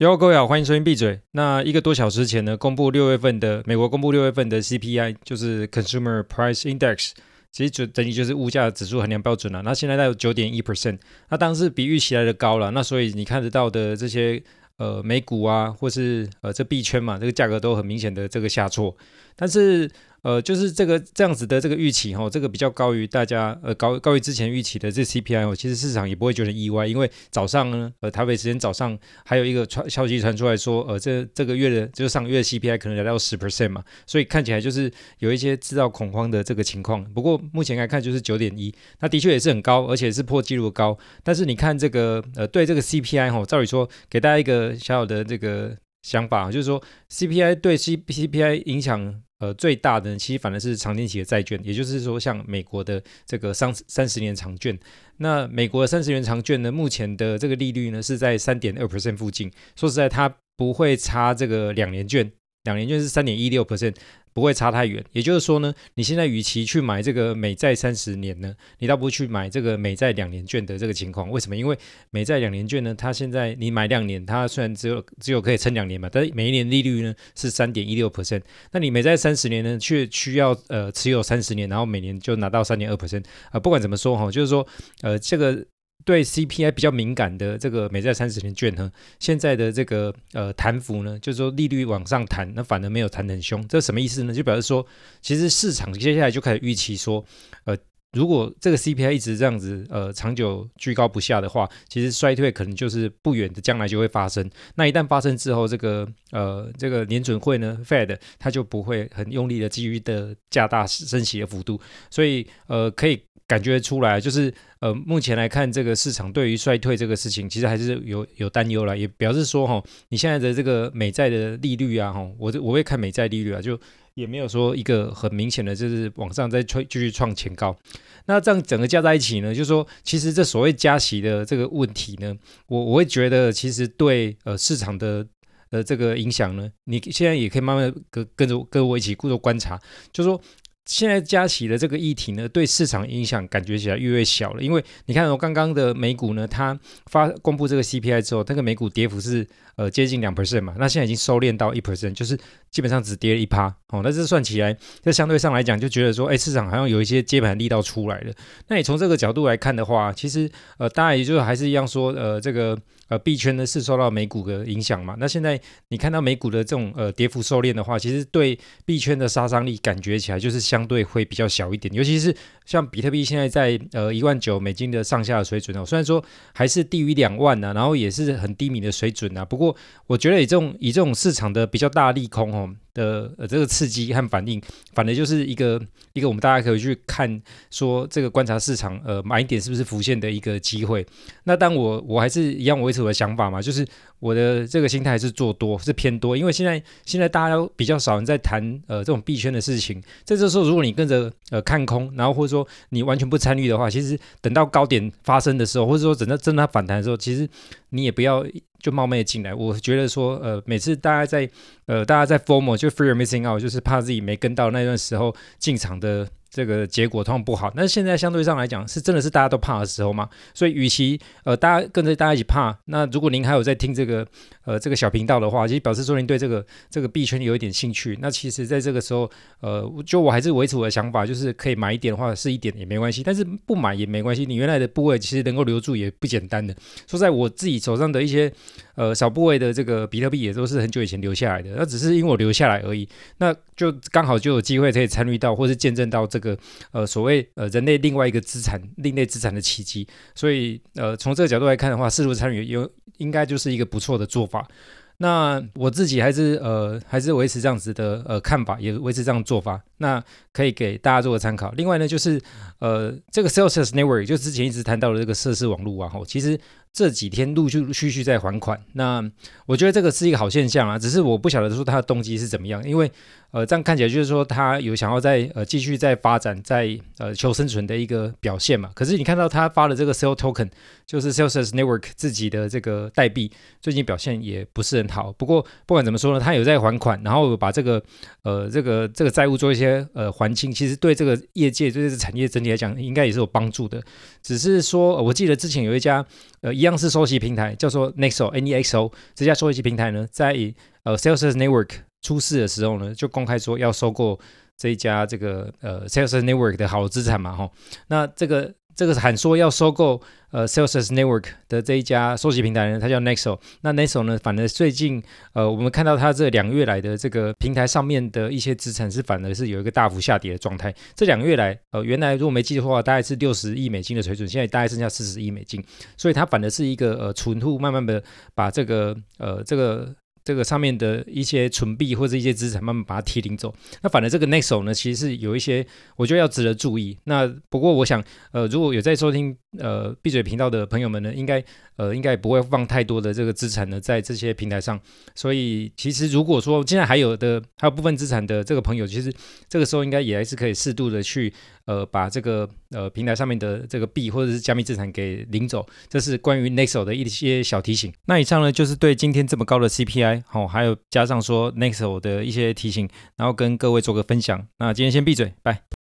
哟，各位好，欢迎收听闭嘴。那一个多小时前呢，公布六月份的美国公布六月份的 CPI，就是 Consumer Price Index，其实就等于就是物价指数衡量标准了。那现在在九点一 percent，那当然是比预期来的高了。那所以你看得到的这些呃美股啊，或是呃这币圈嘛，这个价格都很明显的这个下挫，但是。呃，就是这个这样子的这个预期哈，这个比较高于大家呃高高于之前预期的这 CPI 哦，其实市场也不会觉得意外，因为早上呢，呃台北时间早上还有一个传消息传出来说，呃这这个月的就是上个月 CPI 可能来到十 percent 嘛，所以看起来就是有一些制造恐慌的这个情况。不过目前来看就是九点一，那的确也是很高，而且是破纪录高。但是你看这个呃对这个 CPI 哈，照理说给大家一个小小的这个想法，就是说 CPI 对 C CPI 影响。呃，最大的其实反而是长天期的债券，也就是说，像美国的这个三三十年长券，那美国的三十年长券呢，目前的这个利率呢是在三点二 percent 附近。说实在，它不会差这个两年券，两年券是三点一六 percent。不会差太远，也就是说呢，你现在与其去买这个美债三十年呢，你倒不如去买这个美债两年券的这个情况。为什么？因为美债两年券呢，它现在你买两年，它虽然只有只有可以撑两年嘛，但是每一年利率呢是三点一六 percent。那你美债三十年呢，却需要呃持有三十年，然后每年就拿到三点二 percent。啊，不管怎么说哈，就是说呃这个。对 CPI 比较敏感的这个美债三十年券呢，现在的这个呃弹幅呢，就是说利率往上弹，那反而没有弹得很凶，这什么意思呢？就表示说，其实市场接下来就开始预期说，呃，如果这个 CPI 一直这样子呃长久居高不下的话，其实衰退可能就是不远的将来就会发生。那一旦发生之后，这个呃这个联准会呢，Fed 它就不会很用力的继续的加大升息的幅度，所以呃可以。感觉出来，就是呃，目前来看，这个市场对于衰退这个事情，其实还是有有担忧了，也表示说，哈，你现在的这个美债的利率啊，哈，我我会看美债利率啊，就也没有说一个很明显的就是往上再创继续创前高。那这样整个加在一起呢，就是说，其实这所谓加息的这个问题呢，我我会觉得，其实对呃市场的呃这个影响呢，你现在也可以慢慢跟跟着跟我一起过多观察，就是说。现在加息的这个议题呢，对市场影响感觉起来越来越小了，因为你看我刚刚的美股呢，它发公布这个 CPI 之后，那个美股跌幅是呃接近两 percent 嘛，那现在已经收敛到一 percent，就是基本上只跌了一趴哦。那这算起来，这相对上来讲就觉得说，哎，市场好像有一些接盘力道出来了。那你从这个角度来看的话，其实呃，当然也就还是一样说，呃，这个。呃，币圈呢是受到美股的影响嘛？那现在你看到美股的这种呃跌幅收敛的话，其实对币圈的杀伤力感觉起来就是相对会比较小一点。尤其是像比特币现在在呃一万九美金的上下的水准哦，虽然说还是低于两万呢、啊，然后也是很低迷的水准啊。不过我觉得以这种以这种市场的比较大利空哦。的呃这个刺激和反应，反而就是一个一个我们大家可以去看说这个观察市场呃买点是不是浮现的一个机会。那当我我还是一样维持我的想法嘛，就是我的这个心态是做多是偏多，因为现在现在大家都比较少人在谈呃这种币圈的事情，在这时候如果你跟着呃看空，然后或者说你完全不参与的话，其实等到高点发生的时候，或者说等到真的反弹的时候，其实你也不要。就冒昧进来，我觉得说，呃，每次大家在，呃，大家在 formal 就 free missing out，就是怕自己没跟到那段时候进场的。这个结果通常不好，但是现在相对上来讲是真的是大家都怕的时候嘛，所以与其呃大家跟着大家一起怕，那如果您还有在听这个呃这个小频道的话，其实表示说您对这个这个币圈有一点兴趣，那其实在这个时候呃就我还是维持我的想法，就是可以买一点的话是一点也没关系，但是不买也没关系，你原来的部位其实能够留住也不简单的。说在我自己手上的一些呃小部位的这个比特币也都是很久以前留下来的，那只是因为我留下来而已，那就刚好就有机会可以参与到或是见证到这个。呃，所谓呃人类另外一个资产，另类资产的奇迹，所以呃从这个角度来看的话，适度参与有应该就是一个不错的做法。那我自己还是呃还是维持这样子的呃看法，也维持这样做法，那可以给大家做个参考。另外呢，就是呃这个 Celsius Network 就之前一直谈到的这个社区网络啊，吼，其实。这几天陆续续续在还款，那我觉得这个是一个好现象啊，只是我不晓得说他的动机是怎么样，因为呃这样看起来就是说他有想要在呃继续在发展，在呃求生存的一个表现嘛。可是你看到他发的这个 Cel Token，就是 sales Network 自己的这个代币，最近表现也不是很好。不过不管怎么说呢，他有在还款，然后把这个呃这个这个债务做一些呃还清，其实对这个业界对这个产业整体来讲应该也是有帮助的。只是说我记得之前有一家呃一样是收集平台，叫做 Nexo N E X O 这家收集平台呢，在呃 Sales Network 出事的时候呢，就公开说要收购这一家这个呃 Sales Network 的好资产嘛，哈，那这个。这个是喊说要收购呃 Celsius Network 的这一家收集平台呢，它叫 Nexo。那 Nexo 呢，反而最近呃，我们看到它这两月来的这个平台上面的一些资产是反而是有一个大幅下跌的状态。这两个月来，呃，原来如果没记错的话，大概是六十亿美金的水准，现在大概剩下四十亿美金，所以它反而是一个呃存户慢慢的把这个呃这个。这个上面的一些存币或者一些资产，慢慢把它提领走。那反而这个 Nexo 呢，其实是有一些，我觉得要值得注意。那不过我想，呃，如果有在收听呃闭嘴频道的朋友们呢，应该呃应该也不会放太多的这个资产呢在这些平台上。所以其实如果说现在还有的还有部分资产的这个朋友，其实这个时候应该也还是可以适度的去。呃，把这个呃平台上面的这个币或者是加密资产给领走，这是关于 Nexo 的一些小提醒。那以上呢，就是对今天这么高的 CPI，好、哦，还有加上说 Nexo 的一些提醒，然后跟各位做个分享。那今天先闭嘴，拜。